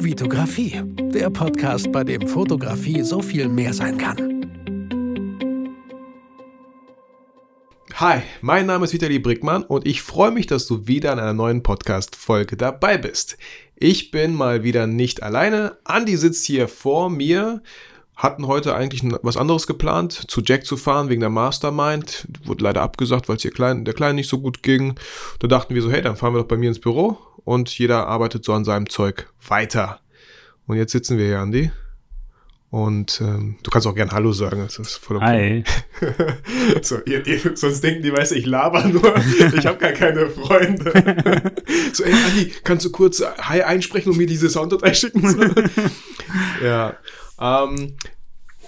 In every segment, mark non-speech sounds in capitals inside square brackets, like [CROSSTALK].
Vitografie, der Podcast, bei dem Fotografie so viel mehr sein kann. Hi, mein Name ist Vitali Brickmann und ich freue mich, dass du wieder in einer neuen Podcast-Folge dabei bist. Ich bin mal wieder nicht alleine. Andi sitzt hier vor mir hatten heute eigentlich was anderes geplant, zu Jack zu fahren wegen der Mastermind. Wurde leider abgesagt, weil es ihr Klein, der Kleinen nicht so gut ging. Da dachten wir so, hey, dann fahren wir doch bei mir ins Büro und jeder arbeitet so an seinem Zeug weiter. Und jetzt sitzen wir hier, Andi. Und ähm, du kannst auch gern Hallo sagen, das ist voll okay. Hi. [LAUGHS] so, ihr, ihr, sonst denken die, weißt du, ich laber nur, ich habe gar keine Freunde. [LAUGHS] so, ey, Andi, kannst du kurz Hi einsprechen und mir diese Sounddatei schicken? [LAUGHS] ja. Ähm,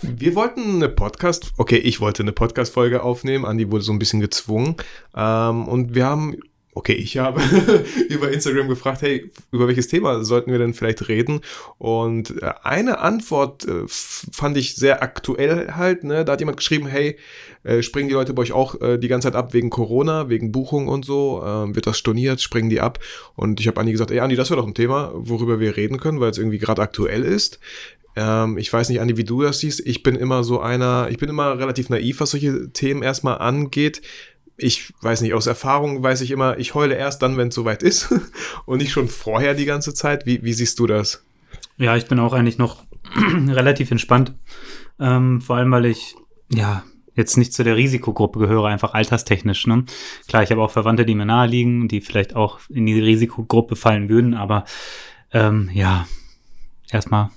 wir wollten eine Podcast, okay, ich wollte eine Podcast-Folge aufnehmen, Andi wurde so ein bisschen gezwungen. Ähm, und wir haben, okay, ich habe [LAUGHS] über Instagram gefragt, hey, über welches Thema sollten wir denn vielleicht reden? Und äh, eine Antwort äh, fand ich sehr aktuell halt, ne? Da hat jemand geschrieben, hey, äh, springen die Leute bei euch auch die ganze Zeit ab wegen Corona, wegen Buchung und so? Äh, wird das storniert, springen die ab? Und ich habe Andi gesagt, ey Andi, das wäre doch ein Thema, worüber wir reden können, weil es irgendwie gerade aktuell ist. Ähm, ich weiß nicht, Andi, wie du das siehst. Ich bin immer so einer, ich bin immer relativ naiv, was solche Themen erstmal angeht. Ich weiß nicht, aus Erfahrung weiß ich immer, ich heule erst dann, wenn es soweit ist [LAUGHS] und nicht schon vorher die ganze Zeit. Wie, wie siehst du das? Ja, ich bin auch eigentlich noch [CLEARS THROAT] relativ entspannt. Ähm, vor allem, weil ich, ja, jetzt nicht zu der Risikogruppe gehöre, einfach alterstechnisch. Ne? Klar, ich habe auch Verwandte, die mir nahe liegen, die vielleicht auch in die Risikogruppe fallen würden, aber ähm, ja, erstmal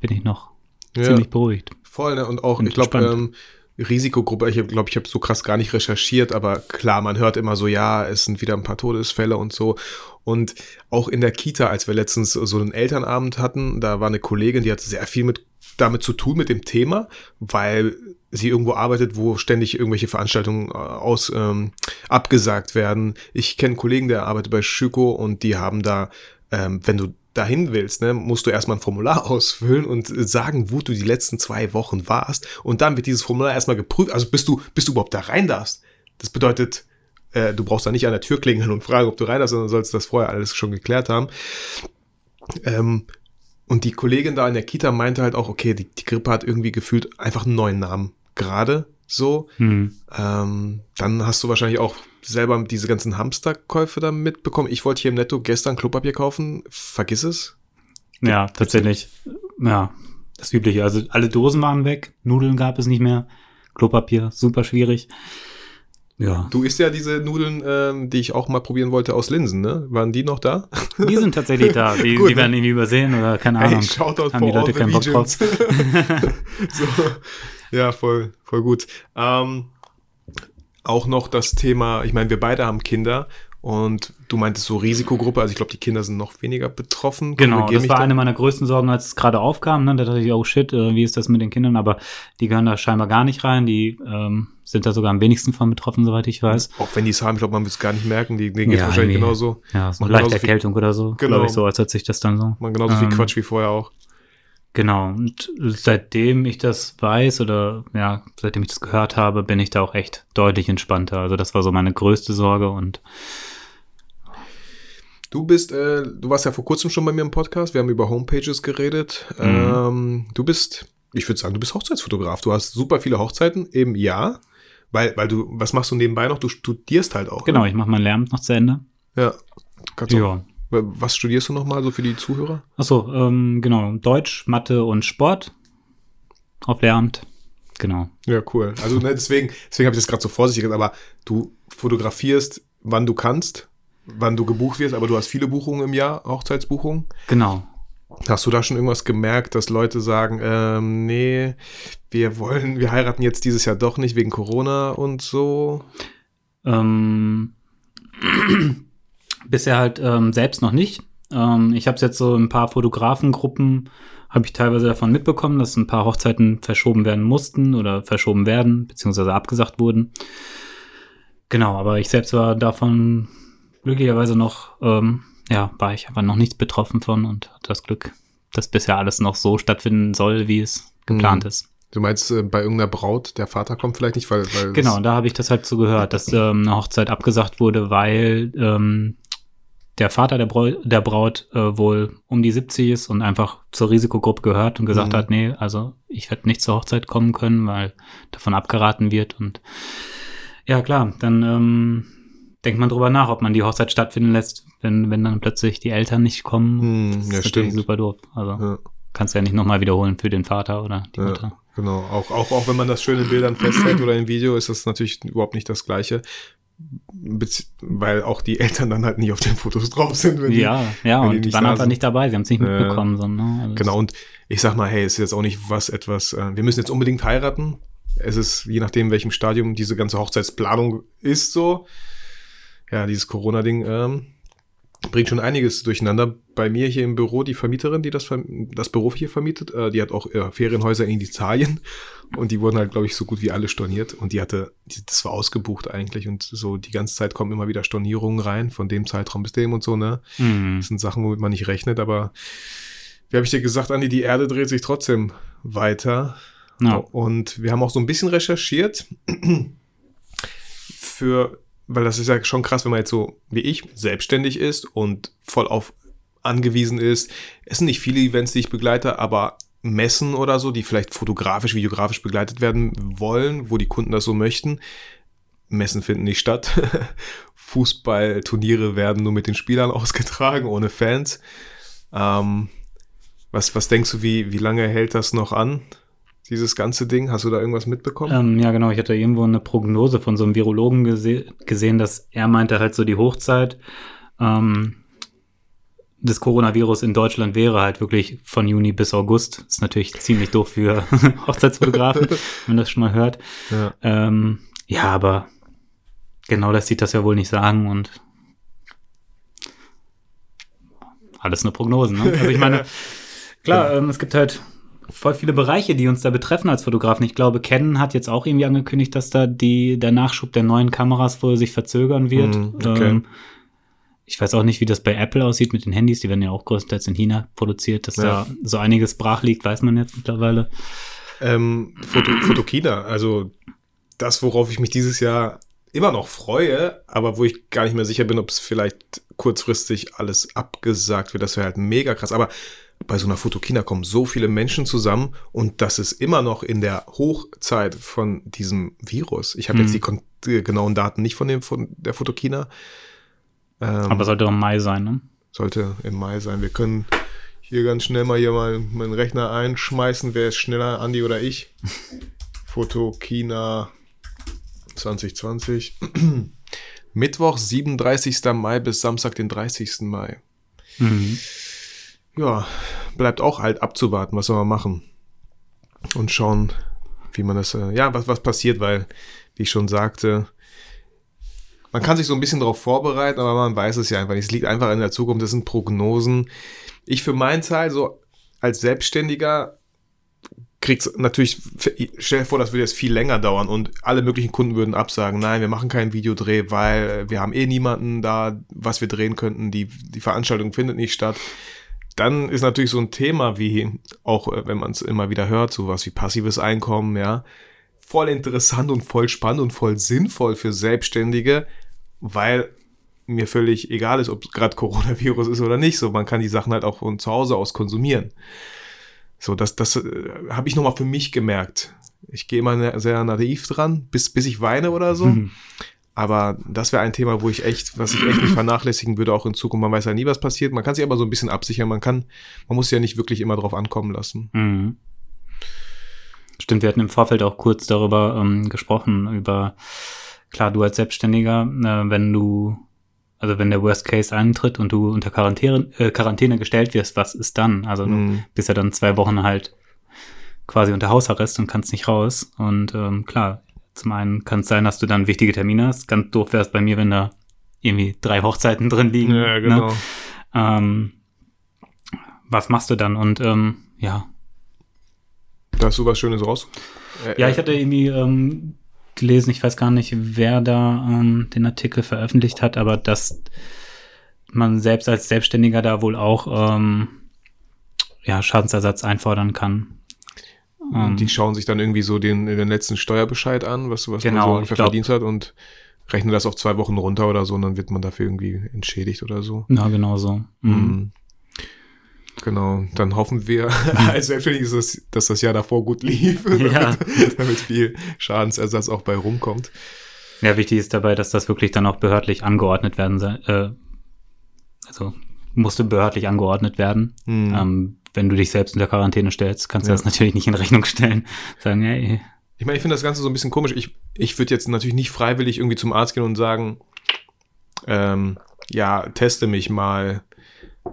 bin ich noch ja, ziemlich beruhigt. Voll, ne? Und auch, und ich glaube, ähm, Risikogruppe, ich glaube, ich habe so krass gar nicht recherchiert, aber klar, man hört immer so, ja, es sind wieder ein paar Todesfälle und so. Und auch in der Kita, als wir letztens so einen Elternabend hatten, da war eine Kollegin, die hatte sehr viel mit damit zu tun mit dem Thema, weil sie irgendwo arbeitet, wo ständig irgendwelche Veranstaltungen äh, aus ähm, abgesagt werden. Ich kenne Kollegen, der arbeitet bei Schüko und die haben da, ähm, wenn du dahin willst, ne, musst du erstmal ein Formular [LAUGHS] ausfüllen und sagen, wo du die letzten zwei Wochen warst. Und dann wird dieses Formular erstmal geprüft. Also bis du, bis du überhaupt da rein darfst. Das bedeutet, äh, du brauchst da nicht an der Tür klingeln und fragen, ob du rein darfst, sondern sollst das vorher alles schon geklärt haben. Ähm, und die Kollegin da in der Kita meinte halt auch, okay, die, die Grippe hat irgendwie gefühlt einfach einen neuen Namen. Gerade so. Hm. Ähm, dann hast du wahrscheinlich auch selber diese ganzen Hamsterkäufe da mitbekommen. Ich wollte hier im Netto gestern Klopapier kaufen. Vergiss es. Ja, tatsächlich. Ja, das Übliche. Also alle Dosen waren weg, Nudeln gab es nicht mehr, Klopapier, super schwierig. Ja. Du isst ja diese Nudeln, ähm, die ich auch mal probieren wollte aus Linsen, ne? Waren die noch da? Die sind tatsächlich da. [LAUGHS] Die, Gut, die werden irgendwie übersehen oder keine Ahnung. Hey, Haben die Leute keinen Bock drauf. [LAUGHS] [LAUGHS] so. Ja, voll, voll gut. Ähm, auch noch das Thema, ich meine, wir beide haben Kinder und du meintest so Risikogruppe, also ich glaube, die Kinder sind noch weniger betroffen. Genau, das war eine meiner größten Sorgen, als es gerade aufkam. Ne? Da dachte ich, oh shit, äh, wie ist das mit den Kindern? Aber die gehören da scheinbar gar nicht rein. Die ähm, sind da sogar am wenigsten von betroffen, soweit ich weiß. Auch wenn die es haben, ich glaube, man wird es gar nicht merken. Die, denen geht ja, wahrscheinlich genauso. Ja, so leichte Erkältung oder so. Genau. Glaube ich, so als hat sich das dann so. Man genauso ähm, viel Quatsch wie vorher auch. Genau, und seitdem ich das weiß oder ja, seitdem ich das gehört habe, bin ich da auch echt deutlich entspannter. Also das war so meine größte Sorge und Du bist, äh, du warst ja vor kurzem schon bei mir im Podcast, wir haben über Homepages geredet. Mhm. Ähm, du bist, ich würde sagen, du bist Hochzeitsfotograf. Du hast super viele Hochzeiten im Jahr, weil, weil du, was machst du nebenbei noch? Du studierst halt auch. Genau, ne? ich mache mein Lehramt noch zu Ende. Ja. Kannst ja. Was studierst du nochmal so für die Zuhörer? Achso, ähm, genau. Deutsch, Mathe und Sport auf Lehramt. Genau. Ja, cool. Also ne, deswegen, deswegen habe ich das gerade so vorsichtig gesagt, aber du fotografierst, wann du kannst, wann du gebucht wirst, aber du hast viele Buchungen im Jahr, Hochzeitsbuchungen. Genau. Hast du da schon irgendwas gemerkt, dass Leute sagen, ähm, nee, wir wollen, wir heiraten jetzt dieses Jahr doch nicht wegen Corona und so? Ähm. Bisher halt ähm, selbst noch nicht. Ähm, ich habe es jetzt so ein paar Fotografengruppen, habe ich teilweise davon mitbekommen, dass ein paar Hochzeiten verschoben werden mussten oder verschoben werden, beziehungsweise abgesagt wurden. Genau, aber ich selbst war davon glücklicherweise noch, ähm, ja, war ich aber noch nicht betroffen von und hatte das Glück, dass bisher alles noch so stattfinden soll, wie es geplant mhm. ist. Du meinst äh, bei irgendeiner Braut, der Vater kommt vielleicht nicht, weil. weil genau, da habe ich das halt so gehört, dass ähm, eine Hochzeit abgesagt wurde, weil ähm, der Vater der, Bräu der Braut äh, wohl um die 70 ist und einfach zur Risikogruppe gehört und gesagt mhm. hat, nee, also ich werde nicht zur Hochzeit kommen können, weil davon abgeraten wird. Und ja, klar, dann ähm, denkt man drüber nach, ob man die Hochzeit stattfinden lässt, wenn, wenn dann plötzlich die Eltern nicht kommen. Mhm, das ja, ist stimmt. super doof. Also ja. kannst du ja nicht nochmal wiederholen für den Vater oder die ja. Mutter. Genau, auch, auch, auch wenn man das schön in Bildern festhält [CLEARS THROAT] oder im Video, ist das natürlich überhaupt nicht das Gleiche weil auch die Eltern dann halt nicht auf den Fotos drauf sind. Wenn ja, die, ja, und die waren einfach nicht dabei, sie haben es nicht mitbekommen. Äh, so, ne? also genau, und ich sag mal, hey, es ist jetzt auch nicht was etwas, äh, wir müssen jetzt unbedingt heiraten. Es ist, je nachdem, welchem Stadium diese ganze Hochzeitsplanung ist, so, ja, dieses Corona-Ding, ähm, bringt schon einiges durcheinander. Bei mir hier im Büro, die Vermieterin, die das, das Büro hier vermietet, äh, die hat auch äh, Ferienhäuser in Italien und die wurden halt, glaube ich, so gut wie alle storniert und die hatte, die, das war ausgebucht eigentlich und so die ganze Zeit kommen immer wieder Stornierungen rein von dem Zeitraum bis dem und so, ne? Mhm. Das sind Sachen, womit man nicht rechnet, aber wie habe ich dir gesagt, Andi, die Erde dreht sich trotzdem weiter. No. Und wir haben auch so ein bisschen recherchiert [CLEARS THROAT] für weil das ist ja schon krass, wenn man jetzt so wie ich selbstständig ist und voll auf angewiesen ist. Es sind nicht viele Events, die ich begleite, aber Messen oder so, die vielleicht fotografisch, videografisch begleitet werden wollen, wo die Kunden das so möchten. Messen finden nicht statt. [LAUGHS] Fußballturniere werden nur mit den Spielern [LAUGHS] ausgetragen, ohne Fans. Ähm, was, was denkst du, wie, wie lange hält das noch an? Dieses ganze Ding? Hast du da irgendwas mitbekommen? Ähm, ja, genau. Ich hatte irgendwo eine Prognose von so einem Virologen gese gesehen, dass er meinte halt so die Hochzeit ähm, des Coronavirus in Deutschland wäre halt wirklich von Juni bis August. Ist natürlich ziemlich doof für [LAUGHS] Hochzeitsfotografen, [LAUGHS] wenn man das schon mal hört. Ja. Ähm, ja, aber genau das sieht das ja wohl nicht sagen und alles nur Prognosen. Ne? Also ich [LAUGHS] meine, klar, ähm, es gibt halt voll viele Bereiche, die uns da betreffen als Fotografen. Ich glaube, Canon hat jetzt auch irgendwie angekündigt, dass da die, der Nachschub der neuen Kameras wohl sich verzögern wird. Mm, okay. ähm, ich weiß auch nicht, wie das bei Apple aussieht mit den Handys. Die werden ja auch größtenteils in China produziert. Dass ja. da so einiges brach liegt, weiß man jetzt mittlerweile. Ähm, Foto, Fotokina, also das, worauf ich mich dieses Jahr immer noch freue, aber wo ich gar nicht mehr sicher bin, ob es vielleicht kurzfristig alles abgesagt wird. Das wäre halt mega krass. Aber bei so einer Fotokina kommen so viele Menschen zusammen und das ist immer noch in der Hochzeit von diesem Virus. Ich habe mhm. jetzt die, die, genauen Daten nicht von, dem, von der Fotokina. Ähm, Aber sollte im Mai sein, ne? Sollte im Mai sein. Wir können hier ganz schnell mal hier mal meinen Rechner einschmeißen. Wer ist schneller, Andi oder ich? [LAUGHS] Fotokina 2020. [CLEARS THROAT] Mittwoch, 37. Mai bis Samstag, den 30. Mai. Mhm ja, bleibt auch halt abzuwarten, was soll man machen. Und schauen, wie man das, äh, ja, was, was passiert, weil, wie ich schon sagte, man kann sich so ein bisschen darauf vorbereiten, aber man weiß es ja einfach nicht. Es liegt einfach in der Zukunft, das sind Prognosen. Ich für meinen Teil, so als Selbstständiger, krieg's natürlich, stell dir vor, das würde jetzt viel länger dauern und alle möglichen Kunden würden absagen, nein, wir machen keinen Videodreh, weil wir haben eh niemanden da, was wir drehen könnten, die, die Veranstaltung findet nicht statt dann ist natürlich so ein Thema wie, auch äh, wenn man es immer wieder hört, sowas wie passives Einkommen, ja, voll interessant und voll spannend und voll sinnvoll für Selbstständige, weil mir völlig egal ist, ob gerade Coronavirus ist oder nicht. So, man kann die Sachen halt auch von zu Hause aus konsumieren. So, das, das äh, habe ich nochmal für mich gemerkt. Ich gehe immer sehr naiv dran, bis, bis ich weine oder so. Mhm. Aber das wäre ein Thema, wo ich echt, was ich echt nicht vernachlässigen würde, auch in Zukunft. Man weiß ja nie, was passiert. Man kann sich aber so ein bisschen absichern. Man kann, man muss ja nicht wirklich immer drauf ankommen lassen. Mhm. Stimmt, wir hatten im Vorfeld auch kurz darüber ähm, gesprochen, über, klar, du als Selbstständiger, äh, wenn du, also wenn der Worst Case eintritt und du unter Quarantäne, äh, Quarantäne gestellt wirst, was ist dann? Also du mhm. bist ja dann zwei Wochen halt quasi unter Hausarrest und kannst nicht raus. Und ähm, klar, zum einen kann es sein, dass du dann wichtige Termine hast. Ganz doof wäre es bei mir, wenn da irgendwie drei Hochzeiten drin liegen. Ja, ne? genau. Ne? Ähm, was machst du dann? Und ähm, ja. Da hast du was Schönes raus? Ja, ich hatte irgendwie ähm, gelesen, ich weiß gar nicht, wer da ähm, den Artikel veröffentlicht hat, aber dass man selbst als Selbstständiger da wohl auch ähm, ja, Schadensersatz einfordern kann. Die ähm. schauen sich dann irgendwie so den, den letzten Steuerbescheid an, was, was genau, man so ungefähr verdient hat und rechne das auf zwei Wochen runter oder so und dann wird man dafür irgendwie entschädigt oder so. Ja, genau so. Mhm. Genau, dann hoffen wir [LAUGHS] als Selbstständige, dass, dass das Jahr davor gut lief, Ja. [LAUGHS] damit, damit viel Schadensersatz auch bei rumkommt. Ja, wichtig ist dabei, dass das wirklich dann auch behördlich angeordnet werden soll. Äh, also musste behördlich angeordnet werden. Mhm. Ähm, wenn du dich selbst in der Quarantäne stellst, kannst du Ja. das natürlich nicht in Rechnung stellen. Sagen, hey, Ich meine, ich finde das Ganze so ein bisschen komisch. Ich, ich würde jetzt natürlich nicht freiwillig irgendwie zum Arzt gehen und sagen, ähm, ja, teste mich mal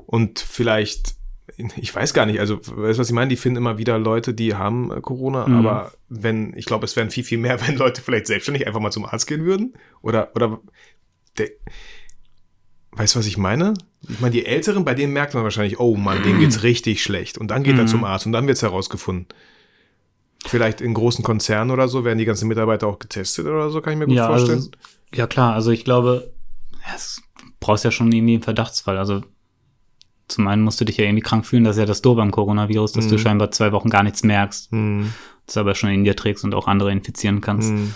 und vielleicht, ich weiß gar nicht, also, weißt du, was ich meine? Die finden immer wieder Leute, die haben äh, Corona, Mhm. aber wenn, ich glaube, es wären viel, viel mehr, [LAUGHS] wenn Leute vielleicht selbstständig einfach mal zum Arzt gehen würden. Oder, oder, der, weißt du, was ich meine? Ich meine, die Älteren, bei denen merkt man wahrscheinlich, oh Mann, denen geht's [CLEARS THROAT] richtig schlecht. Und dann geht er Mhm. zum Arzt und dann wird's herausgefunden. Vielleicht in großen Konzernen oder so werden die ganzen Mitarbeiter auch getestet oder so, kann ich mir gut ja, vorstellen. also, ja klar, also ich glaube, ja, es- du brauchst ja schon irgendwie einen Verdachtsfall. Also zum einen musst du dich ja irgendwie krank fühlen, das ist ja das Doofe am Coronavirus, dass du Mhm. scheinbar zwei Wochen gar nichts merkst, Hm, das aber schon in dir trägst und auch andere infizieren kannst. hm,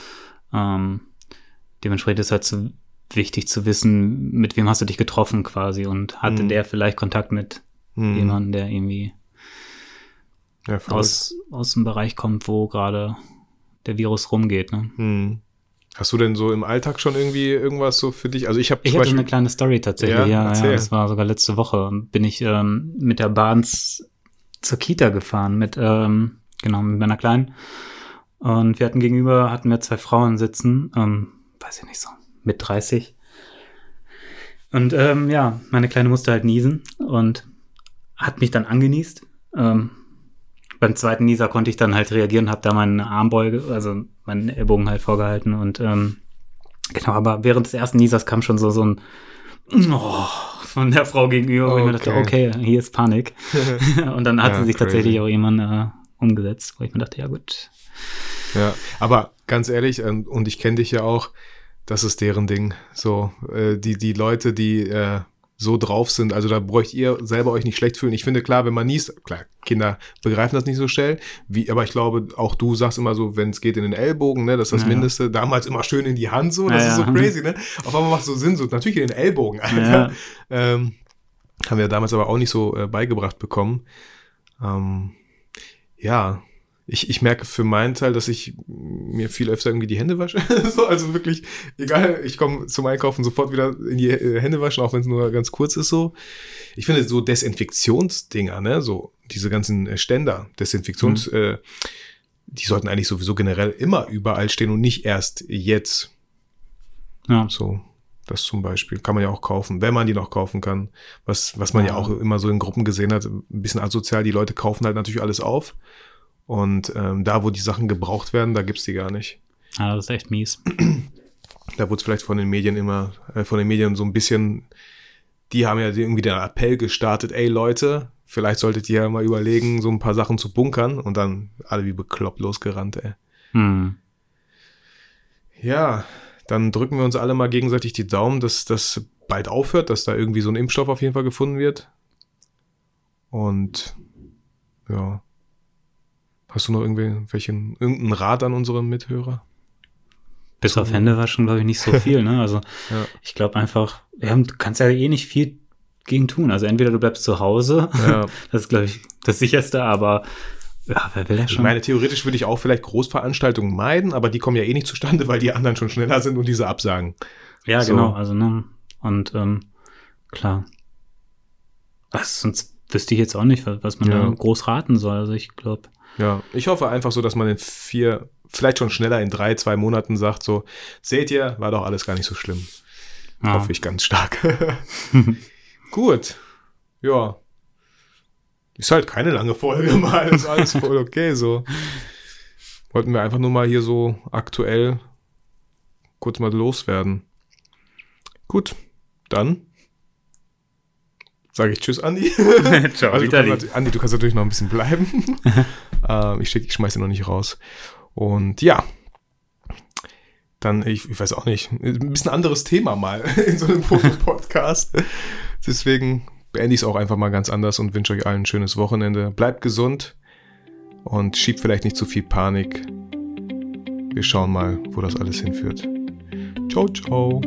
Ähm, dementsprechend ist halt zu, wichtig zu wissen, mit wem hast du dich getroffen quasi und hatte Mhm. der vielleicht Kontakt mit hm. jemandem, der irgendwie Ja, aus, aus dem Bereich kommt, wo gerade der Virus rumgeht. Ne? Hast du denn so im Alltag schon irgendwie irgendwas so für dich? Also ich habe Ich hatte eine kleine Story tatsächlich, Ja, ja, ja, das war sogar letzte Woche. Bin ich ähm, mit der Bahn zur Kita gefahren, mit, ähm, genau, mit meiner Kleinen. Und wir hatten gegenüber, hatten wir zwei Frauen sitzen, ähm, weiß ich nicht so, mit 30. Und ähm, ja, meine Kleine musste halt niesen und hat mich dann angenießt. Ähm, beim zweiten Nieser konnte ich dann halt reagieren, habe da meine Armbeuge, also meinen Ellbogen halt vorgehalten und ähm, genau, aber während des ersten Niesers kam schon so so ein oh, von der Frau gegenüber, wo ich mir dachte, okay, hier ist Panik. [LAUGHS] [LAUGHS] und dann hat Ja, sie sich crazy. tatsächlich auch jemand äh, umgesetzt, wo ich mir dachte, ja gut. Ja, aber ganz ehrlich, ähm, und ich kenne dich ja auch, das ist deren Ding. So, äh, die, die Leute, die äh, so drauf sind, also da bräucht ihr selber euch nicht schlecht fühlen. Ich finde, klar, wenn man niest, klar, Kinder begreifen das nicht so schnell, wie, aber ich glaube, auch du sagst immer so, wenn es geht in den Ellbogen, ne, das ist das Ja. Mindeste, damals immer schön in die Hand so, das Ja, ist so crazy, ne? Auf einmal macht so Sinn, so natürlich in den Ellbogen, Alter. Ja. Ähm, haben wir damals aber auch nicht so äh, beigebracht bekommen. Ähm, ja, ich, ich merke für meinen Teil, dass ich mir viel öfter irgendwie die Hände wasche. [LAUGHS] so, also wirklich, egal, ich komme zum Einkaufen sofort wieder in die äh, Hände waschen, auch wenn es nur ganz kurz ist so. Ich finde so Desinfektionsdinger, ne, so diese ganzen äh, Ständer, Desinfektions, äh, die sollten eigentlich sowieso generell immer überall stehen und nicht erst jetzt. Ja. So, das zum Beispiel kann man ja auch kaufen, wenn man die noch kaufen kann. Was, was man ja. Ja. auch immer so in Gruppen gesehen hat, ein bisschen asozial. Die Leute kaufen halt natürlich alles auf. Und ähm, da, wo die Sachen gebraucht werden, da gibt's die gar nicht. ja, das ist echt mies. [CLEARS THROAT] Da wurde es vielleicht von den Medien immer, äh, von den Medien so ein bisschen, die haben ja irgendwie den Appell gestartet, ey Leute, vielleicht solltet ihr ja mal überlegen, so ein paar Sachen zu bunkern und dann alle wie bekloppt losgerannt, ey. Hm. Ja, dann drücken wir uns alle mal gegenseitig die Daumen, dass das bald aufhört, dass da irgendwie so ein Impfstoff auf jeden Fall gefunden wird. Und ja. Hast du noch irgendwie welchen, irgendeinen Rat an unsere Mithörer? Bis auf Hände waschen, glaube ich, nicht so [LAUGHS] viel. Ne? Also Ja. ich glaube einfach, ja, du kannst ja eh nicht viel gegen tun. Also entweder du bleibst zu Hause, Ja. [LAUGHS] das ist, glaube ich, das sicherste, aber ja, wer will ja Ich schon? meine, theoretisch würde ich auch vielleicht Großveranstaltungen meiden, aber die kommen ja eh nicht zustande, weil die anderen schon schneller sind und diese absagen. ja, so. genau, also ne, und ähm, klar. Was, sonst wüsste ich jetzt auch nicht, was was man Ja. da groß raten soll. Also ich glaube, Ja, ich hoffe einfach so, dass man in vier, vielleicht schon schneller in drei, zwei Monaten sagt so, seht ihr, war doch alles gar nicht so schlimm. ja. Hoffe ich ganz stark. [LAUGHS] Gut. Ja. Ist halt keine lange Folge [LAUGHS] mal. Ist alles voll okay so. Wollten wir einfach nur mal hier so aktuell kurz mal loswerden. Gut. Dann sage ich Tschüss, Andi. [LAUGHS] Ciao, Also du Vitali. kannst, nat- Andi, du kannst natürlich noch ein bisschen bleiben. [LAUGHS] ähm, ich, schick, ich schmeiß ihn noch nicht raus. Und ja, dann, ich, ich weiß auch nicht, ein bisschen anderes Thema mal [LAUGHS] in so einem Fotopodcast. Deswegen beende ich es auch einfach mal ganz anders und wünsche euch allen ein schönes Wochenende. Bleibt gesund und schiebt vielleicht nicht zu viel Panik. Wir schauen mal, wo das alles hinführt. Ciao, ciao.